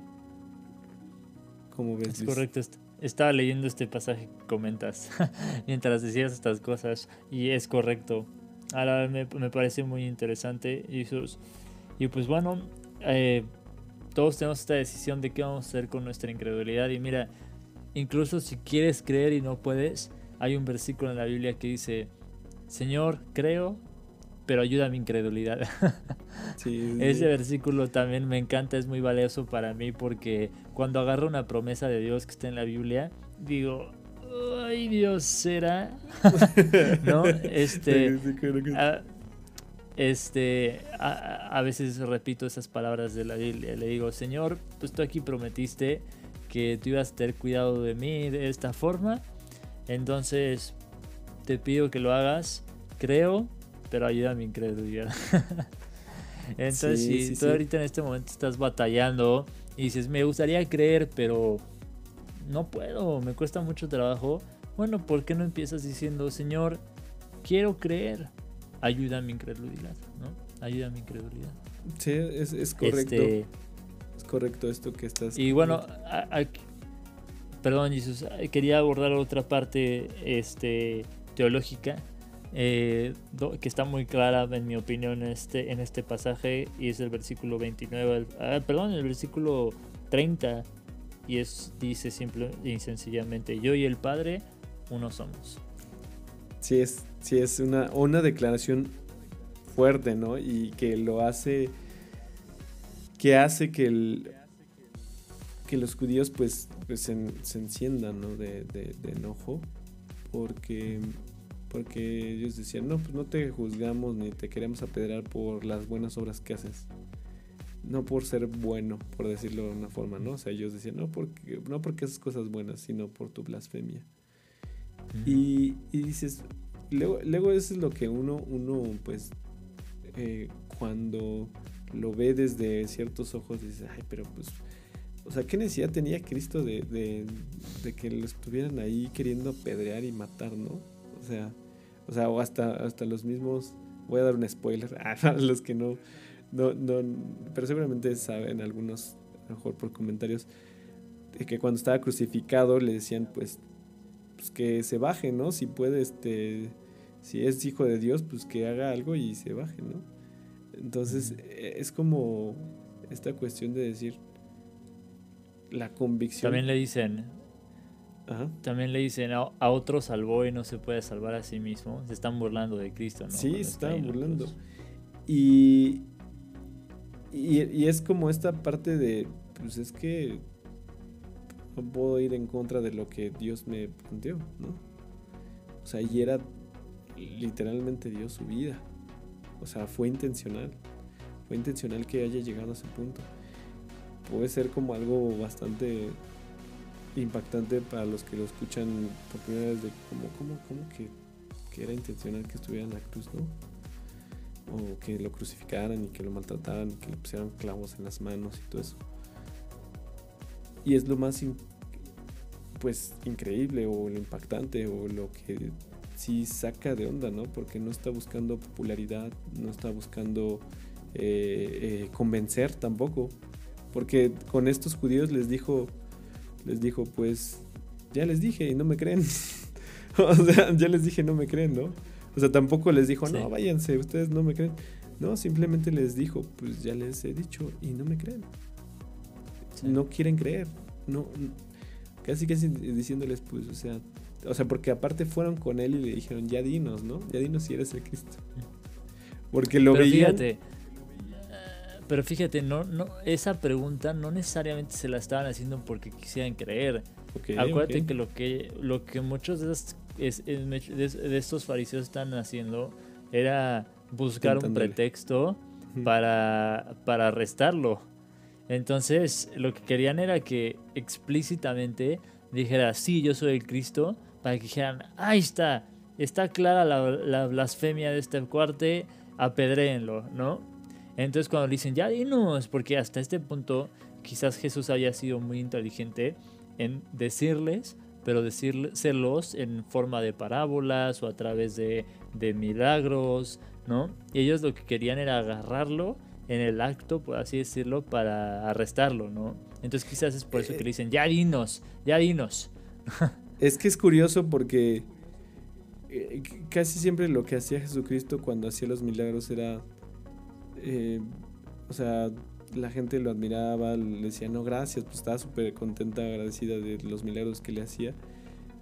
S1: Como ves?
S2: Es correcto. Estaba leyendo este pasaje que comentas mientras decías estas cosas y es correcto. Ahora me, me parece muy interesante, Jesús. Y pues bueno, eh, todos tenemos esta decisión de qué vamos a hacer con nuestra incredulidad. Y mira, incluso si quieres creer y no puedes, hay un versículo en la Biblia que dice, Señor, creo, pero ayuda a mi incredulidad. Ese versículo también me encanta, es muy valioso para mí porque cuando agarro una promesa de Dios que está en la Biblia, digo, ay Dios, ¿será? ¿No? Este, a, este, a, veces repito esas palabras de la Biblia, le digo, Señor, pues tú aquí prometiste que tú ibas a tener cuidado de mí de esta forma, entonces te pido que lo hagas, creo pero ayuda a mi incredulidad. Entonces, si tú ahorita en este momento estás batallando y dices, me gustaría creer, pero no puedo, me cuesta mucho trabajo, bueno, ¿por qué no empiezas diciendo, Señor, quiero creer? Ayuda a mi incredulidad, ¿no? Ayuda a mi incredulidad.
S1: Sí, es, correcto. Este, es correcto esto que estás.
S2: Y bueno, perdón, Jesús, quería abordar otra parte este, teológica eh, que está muy clara en mi opinión en este, en este pasaje y es el versículo 29, ah, perdón, el versículo 30 y es, dice simple y sencillamente, yo y el Padre uno somos.
S1: Sí, es, sí, es una, una declaración fuerte, ¿no? Y que lo hace, que hace que, el, que los judíos pues, pues se, enciendan, ¿no? De, de, de enojo, porque porque ellos decían, no, pues no te juzgamos ni te queremos apedrear por las buenas obras que haces. No por ser bueno, por decirlo de una forma, ¿no? O sea, ellos decían, no porque, no porque haces cosas buenas, sino por tu blasfemia. Y, dices, luego, eso es lo que uno, uno pues, eh, cuando lo ve desde ciertos ojos, dice, ay, pero pues, o sea, ¿qué necesidad tenía Cristo de, que lo estuvieran ahí queriendo apedrear y matar, ¿no? O sea, o sea, o hasta, hasta los mismos, voy a dar un spoiler a los que no, no, no, pero seguramente saben algunos, a lo mejor por comentarios, de que cuando estaba crucificado le decían pues, pues que se baje, ¿no? Si puede, este, si es hijo de Dios, pues que haga algo y se baje, ¿no? Entonces e, es como esta cuestión de decir la convicción.
S2: También le dicen, también le dicen a, otro salvó y no se puede salvar a sí mismo. Se están burlando de Cristo, ¿no?
S1: Sí, se están burlando. Y, y, es como esta parte de, pues es que no puedo ir en contra de lo que Dios me planteó, ¿no? O sea, y era literalmente dio su vida. O sea, fue intencional. Fue intencional que haya llegado a ese punto. Puede ser como algo bastante impactante para los que lo escuchan por primera vez de como, cómo, cómo que, era intencional que estuviera en la cruz, ¿no? O que lo crucificaran y que lo maltrataran y que le pusieran clavos en las manos y todo eso. Y es lo más pues increíble o lo impactante o lo que sí saca de onda, ¿no? Porque no está buscando popularidad, no está buscando eh, eh, convencer tampoco. Porque con estos judíos les dijo, les dijo, pues ya les dije y no me creen. o sea, ya les dije, no me creen, ¿no? O sea, tampoco les dijo, no, váyanse, ustedes no me creen. No, simplemente les dijo, pues ya les he dicho y no me creen. No quieren creer. No, casi casi diciéndoles, pues, o sea, o sea, porque aparte fueron con él y le dijeron, ya dinos, ¿no? Ya dinos si eres el Cristo. Porque lo
S2: pero
S1: veían.
S2: Fíjate, pero fíjate, no, no, esa pregunta no necesariamente se la estaban haciendo porque quisieran creer. Acuérdate que lo que lo que muchos de, de, estos fariseos están haciendo era buscar un pretexto para, para arrestarlo. Entonces, lo que querían era que explícitamente dijera, sí, yo soy el Cristo, para que dijeran, ahí está, está clara la, blasfemia de este cuarte, apedréenlo, ¿no? Entonces cuando dicen, ya dinos, porque hasta este punto quizás Jesús haya sido muy inteligente en decirles, pero decírselos en forma de parábolas o a través de, de milagros, ¿no? Y ellos lo que querían era agarrarlo en el acto, por así decirlo, para arrestarlo, ¿no? Entonces quizás es por eso que le dicen, ya dinos, ya dinos.
S1: Es que es curioso porque eh, casi siempre lo que hacía Jesucristo cuando hacía los milagros era, eh, o sea, la gente lo admiraba, le decía, no, gracias, pues estaba súper contenta, agradecida de los milagros que le hacía.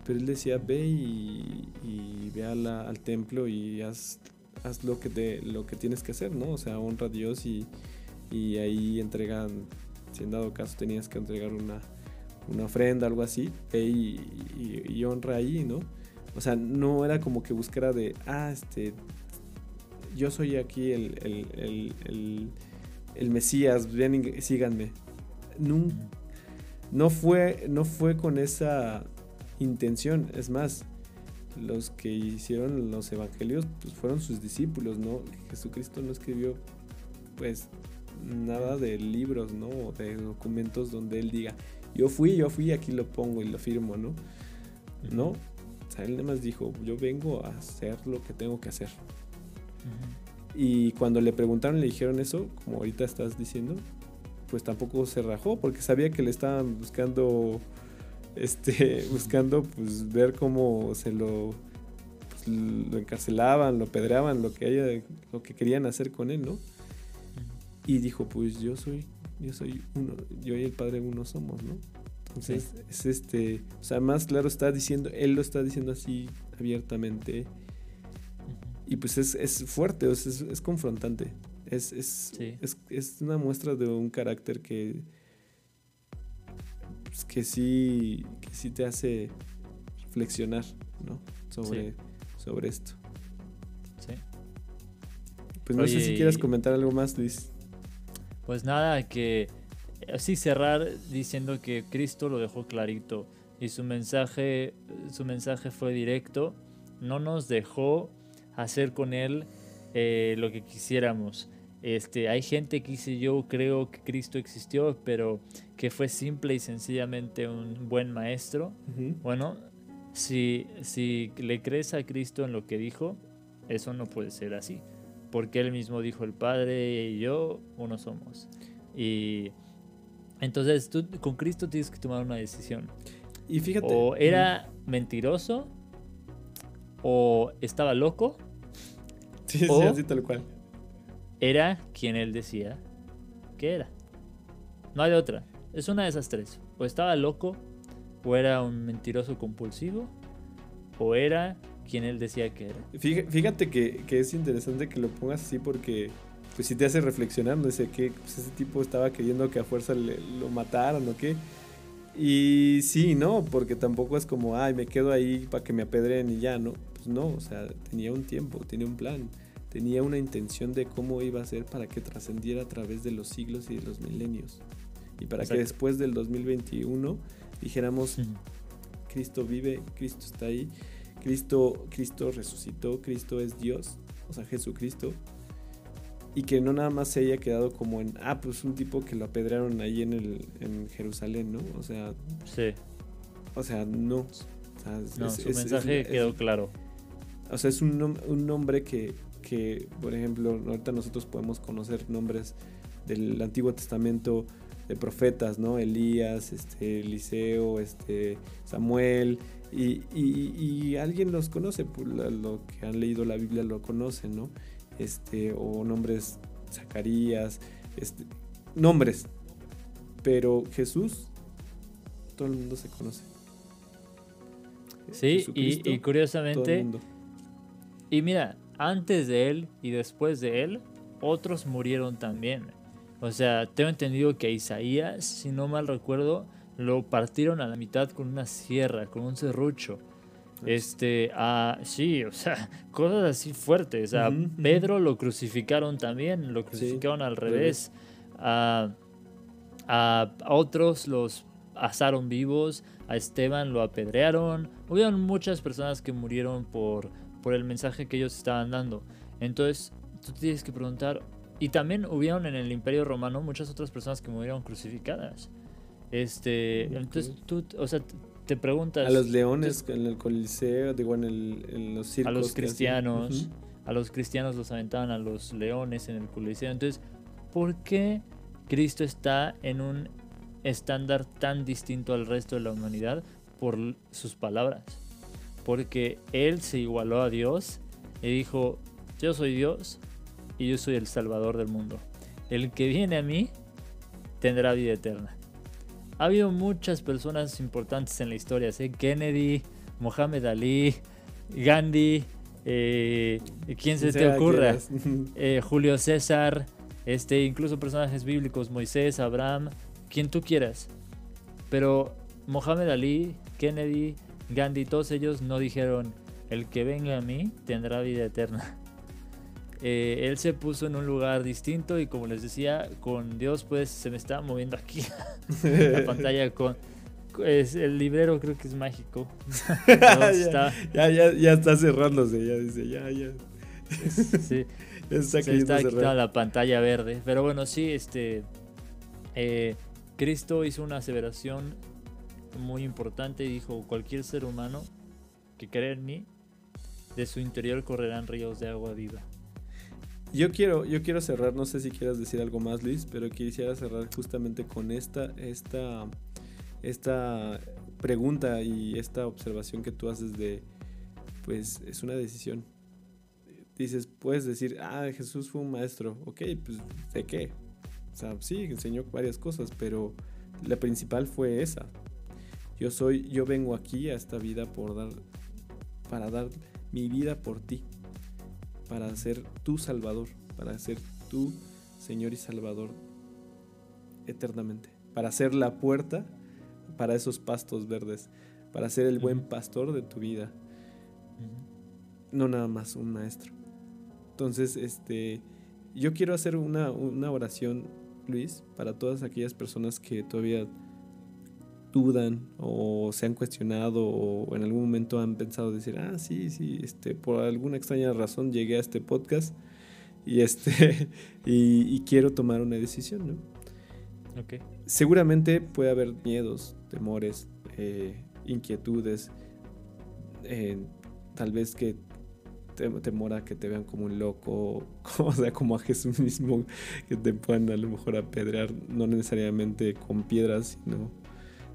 S1: Pero él decía, ve y, ve al templo y haz haz lo que, te, lo que tienes que hacer, ¿no? O sea, honra a Dios y, y ahí entregan, si en dado caso tenías que entregar una, una ofrenda, algo así, ve y, honra ahí, ¿no? O sea, no era como que buscara de, ah, este, yo soy aquí el, el, el, el, Mesías, ven y síganme. No, no, fue, no fue con esa intención, es más, los que hicieron los evangelios pues fueron sus discípulos, ¿no? Jesucristo no escribió pues nada de libros, ¿no? O de documentos donde él diga, yo fui, yo fui, aquí lo pongo y lo firmo, ¿no? No, o sea, él nada más dijo, yo vengo a hacer lo que tengo que hacer. Y cuando le preguntaron, le dijeron eso, como ahorita estás diciendo, pues tampoco se rajó porque sabía que le estaban buscando este, buscando pues ver cómo se lo, pues, lo encarcelaban, lo pedreaban, lo que haya, lo que querían hacer con él, ¿no? Y dijo, pues yo soy, yo soy uno, yo y el Padre uno somos, ¿no? Entonces, es este, o sea, más claro está diciendo, él lo está diciendo así abiertamente. Y pues es, es fuerte, es, es, confrontante. Es, es, es, una muestra de un carácter que, pues, que sí, que sí te hace reflexionar, ¿no? Sobre, sobre esto. Sí. Pues no sé si quieres comentar algo más, Luis.
S2: Pues nada, que así cerrar diciendo que Cristo lo dejó clarito y su mensaje, su mensaje fue directo, no nos dejó hacer con él eh, lo que quisiéramos. Este, hay gente que dice yo creo que Cristo existió, pero que fue simple y sencillamente un buen maestro. Bueno, si, si le crees a Cristo en lo que dijo, eso no puede ser así. Porque él mismo dijo, el Padre y yo, uno somos. Y entonces tú con Cristo tienes que tomar una decisión.
S1: Y fíjate.
S2: O era mentiroso, o estaba loco.
S1: Sí, sí, así tal cual
S2: era quien él decía que era. No hay otra. Es una de esas tres. O estaba loco, o era un mentiroso compulsivo, o era quien él decía que era.
S1: Fíjate que, es interesante que lo pongas así porque pues si te hace reflexionar, no sé qué, pues ese tipo estaba queriendo que a fuerza lo mataran o qué. Y sí, no, porque tampoco es como, ay, me quedo ahí para que me apedren y ya, ¿no? Pues no, o sea, tenía un tiempo, tenía un plan tenía una intención de cómo iba a ser para que trascendiera a través de los siglos y de los milenios. Y para que después del 2021 dijéramos, Cristo vive, Cristo está ahí, Cristo, Cristo resucitó, Cristo es Dios, o sea, Jesucristo. Y que no nada más se haya quedado como en, ah, pues un tipo que lo apedrearon ahí en, el, en Jerusalén, ¿no? O sea,
S2: sí.
S1: O sea, no.
S2: no, su mensaje quedó claro.
S1: O sea, es un, un nombre que, que, por ejemplo, ahorita nosotros podemos conocer nombres del Antiguo Testamento de profetas, ¿no? Elías, este, Eliseo, este, Samuel, y, y, alguien los conoce, por lo que han leído la Biblia lo conocen, ¿no? Este, o nombres Zacarías, este, nombres. Pero Jesús, todo el mundo se conoce.
S2: Sí, y, y curiosamente, y mira, antes de él y después de él, otros murieron también. O sea, tengo entendido que a Isaías, si no mal recuerdo, lo partieron a la mitad con una sierra, con un serrucho. Este, ah, sí, o sea, cosas así fuertes.
S1: Ujú.
S2: Pedro lo crucificaron también, lo crucificaron al revés. A, a otros los asaron vivos, a Esteban lo apedrearon. Hubieron muchas personas que murieron por, por el mensaje que ellos estaban dando. Entonces, tú tienes que preguntar. Y también hubieron en el Imperio Romano muchas otras personas que murieron crucificadas. Este, entonces tú, o sea, te- preguntas
S1: A los leones en el coliseo, digo, en, el, en los circos.
S2: a los cristianos, a los cristianos los aventaban a los leones en el coliseo. Entonces, ¿por qué Cristo está en un estándar tan distinto al resto de la humanidad por sus palabras? Porque él se igualó a Dios y dijo, yo soy Dios y yo soy el Salvador del mundo. El que viene a mí tendrá vida eterna. Ha habido muchas personas importantes en la historia, ¿sí? Kennedy, Mohamed Ali, Gandhi, eh, ¿quién se te ocurra? Eh, Julio César, este, incluso personajes bíblicos, Moisés, Abraham, quien tú quieras. Pero Mohamed Ali, Kennedy, Gandhi, todos ellos no dijeron, el que venga a mí tendrá vida eterna. Eh, él se puso en un lugar distinto y como les decía, con Dios pues se me está moviendo aquí la pantalla con... Es, el librero creo que es mágico.
S1: ya,
S2: está-
S1: ya, ya, ya está cerrándose, ya dice, ya, ya.
S2: Sí.
S1: ya está
S2: se está quitando la pantalla verde. Pero bueno, sí, este. eh, Cristo hizo una aseveración muy importante dijo: cualquier ser humano que cree en mí, de su interior correrán ríos de agua viva.
S1: Yo quiero, yo quiero cerrar, no sé si quieras decir algo más, Luis, pero quisiera cerrar justamente con esta, esta, esta pregunta y esta observación que tú haces de, pues es una decisión. Dices, puedes decir, ah, Jesús fue un maestro, ok, pues ¿de qué? O sea, sí, enseñó varias cosas, pero la principal fue esa. Yo soy, yo vengo aquí a esta vida por dar, para dar mi vida por ti para ser tu Salvador, para ser tu Señor y Salvador eternamente, para ser la puerta para esos pastos verdes, para ser el buen pastor de tu vida, no nada más un maestro. Entonces, este, yo quiero hacer una, una oración, Luis, para todas aquellas personas que todavía dudan o se han cuestionado o en algún momento han pensado decir, ah, sí, sí, este, por alguna extraña razón llegué a este podcast y este y, y quiero tomar una decisión, ¿no?
S2: Ok.
S1: Seguramente puede haber miedos, temores, eh, inquietudes, eh, tal vez que te- temor a que te vean como un loco, o sea, como a Jesús mismo, que te puedan a lo mejor apedrear, no necesariamente con piedras, sino,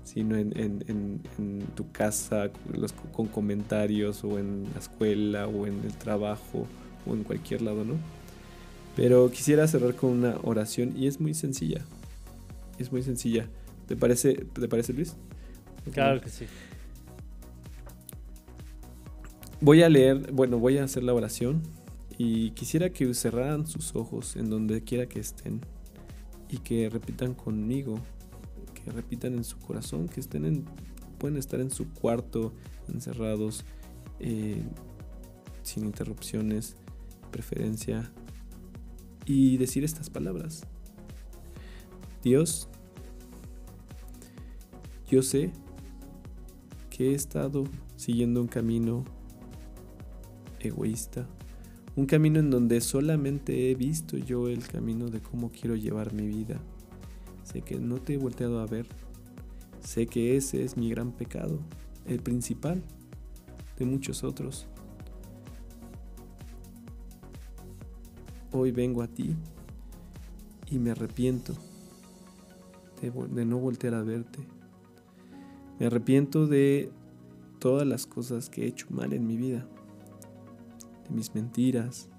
S1: sino en, en- en- en tu casa, los- con comentarios, o en la escuela, o en el trabajo, o en cualquier lado, ¿no? Pero quisiera cerrar con una oración y es muy sencilla. Es muy sencilla. ¿Te parece, ¿te parece Luis?
S2: Claro que sí.
S1: Voy a leer, bueno, voy a hacer la oración y quisiera que cerraran sus ojos en donde quiera que estén y que repitan conmigo, que repitan en su corazón, que estén en, pueden estar en su cuarto encerrados, eh, sin interrupciones, preferencia, y decir estas palabras. Dios, yo sé que he estado siguiendo un camino egoísta, un camino en donde solamente he visto yo el camino de cómo quiero llevar mi vida. Sé que no te he volteado a ver, sé que ese es mi gran pecado, el principal de muchos otros. Hoy vengo a ti y me arrepiento de, no voltear a verte. Me arrepiento de todas las cosas que he hecho mal en mi vida, de mis mentiras,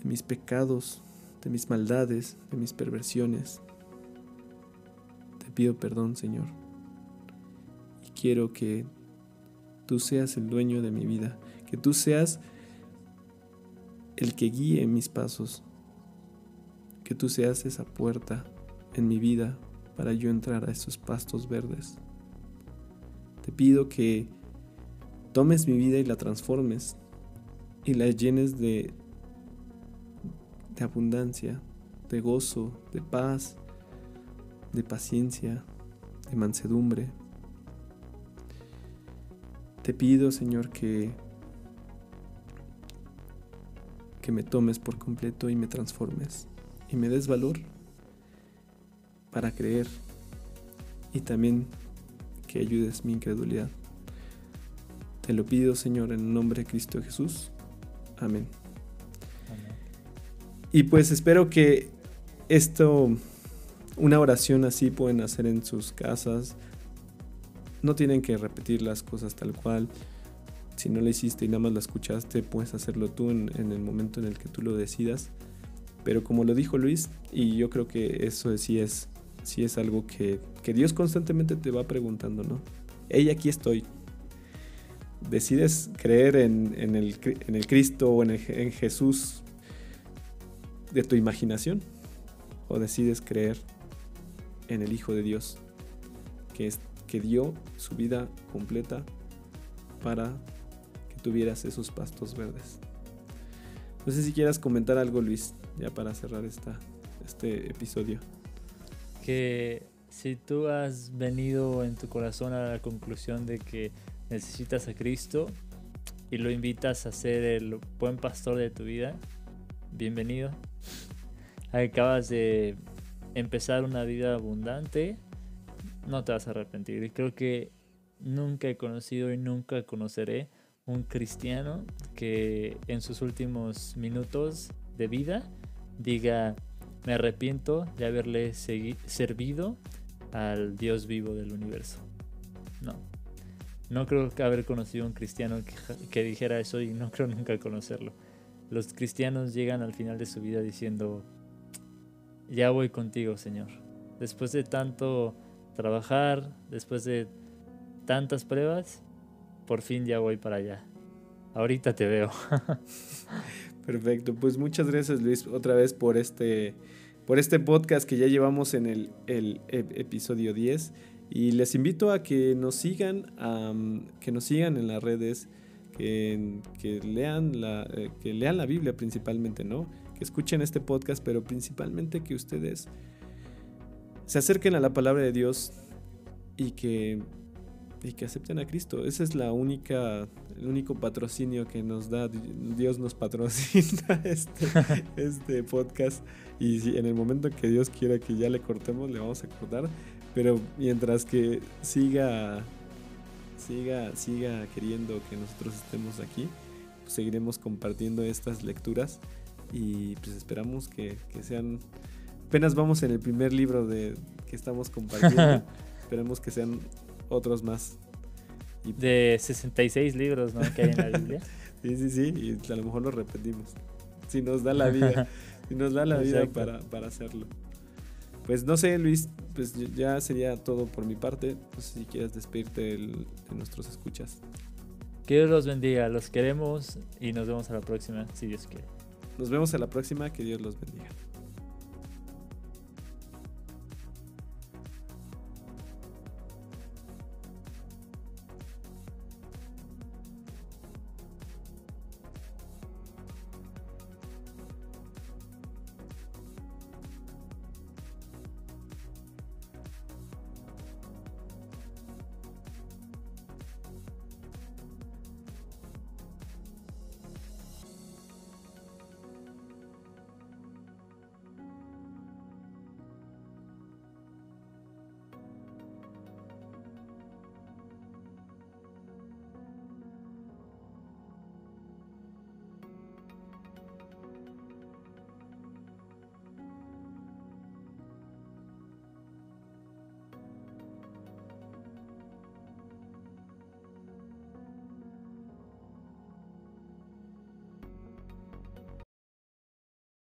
S1: de mis pecados, de mis maldades, de mis perversiones. pido perdón, Señor. Y quiero que tú seas el dueño de mi vida, que tú seas el que guíe mis pasos, que tú seas esa puerta en mi vida para yo entrar a esos pastos verdes. Te pido que tomes mi vida y la transformes y la llenes de, de abundancia, de gozo, de paz, de paciencia, de mansedumbre. Te pido, Señor, que que me tomes por completo y me transformes y me des valor para creer y también que ayudes mi incredulidad. Te lo pido, Señor, en el nombre de Cristo Jesús. Amén. Y pues espero que esto, una oración así pueden hacer en sus casas. No tienen que repetir las cosas tal cual. Si no lo hiciste y nada más la escuchaste, puedes hacerlo tú en, el momento en el que tú lo decidas. Pero como lo dijo Luis, y yo creo que eso sí es, sí es algo que, que Dios constantemente te va preguntando, ¿no? Hey, aquí estoy. ¿Decides creer en, en, el, en el, Cristo o en, en Jesús de tu imaginación? ¿O decides creer en el Hijo de Dios que, es, que dio su vida completa para que tuvieras esos pastos verdes? No sé si quieras comentar algo, Luis, ya para cerrar esta, este episodio.
S2: Que si tú has venido en tu corazón a la conclusión de que necesitas a Cristo y lo invitas a ser el buen pastor de tu vida, bienvenido. Acabas de empezar una vida abundante, no te vas a arrepentir. Y creo que nunca he conocido y nunca conoceré un cristiano que en sus últimos minutos de vida diga, me arrepiento de haberle servido al Dios vivo del universo. No. No creo haber conocido un cristiano que, dijera eso y no creo nunca conocerlo. Los cristianos llegan al final de su vida diciendo, ya voy contigo, Señor. Después de tanto trabajar, después de tantas pruebas, por fin ya voy para allá. Ahorita te veo.
S1: Perfecto, pues muchas gracias Luis otra vez por este, por este podcast que ya llevamos en el, el, episodio 10 y les invito a que nos sigan, que nos sigan en las redes, que, que, lean la, eh, que lean la Biblia principalmente, ¿no? Que escuchen este podcast, pero principalmente que ustedes se acerquen a la palabra de Dios y que y que acepten a Cristo. Ese es la única, el único patrocinio que nos da. Dios nos patrocina este, este podcast. Y si en el momento que Dios quiera que ya le cortemos, le vamos a cortar. Pero mientras que siga, siga, siga queriendo que nosotros estemos aquí, pues seguiremos compartiendo estas lecturas. Y pues esperamos que, que sean. Apenas vamos en el primer libro de que estamos compartiendo. Esperemos que sean otros más.
S2: de 66 libros ¿no? que hay en la Biblia.
S1: sí, sí, sí, y a lo mejor lo repetimos. Si nos da la vida, si nos da la vida para, para, hacerlo. Pues no sé, Luis, pues ya sería todo por mi parte. No sé si quieres despedirte de nuestros escuchas.
S2: Que Dios los bendiga, los queremos y nos vemos a la próxima, si Dios quiere.
S1: Nos vemos a la próxima, que Dios los bendiga.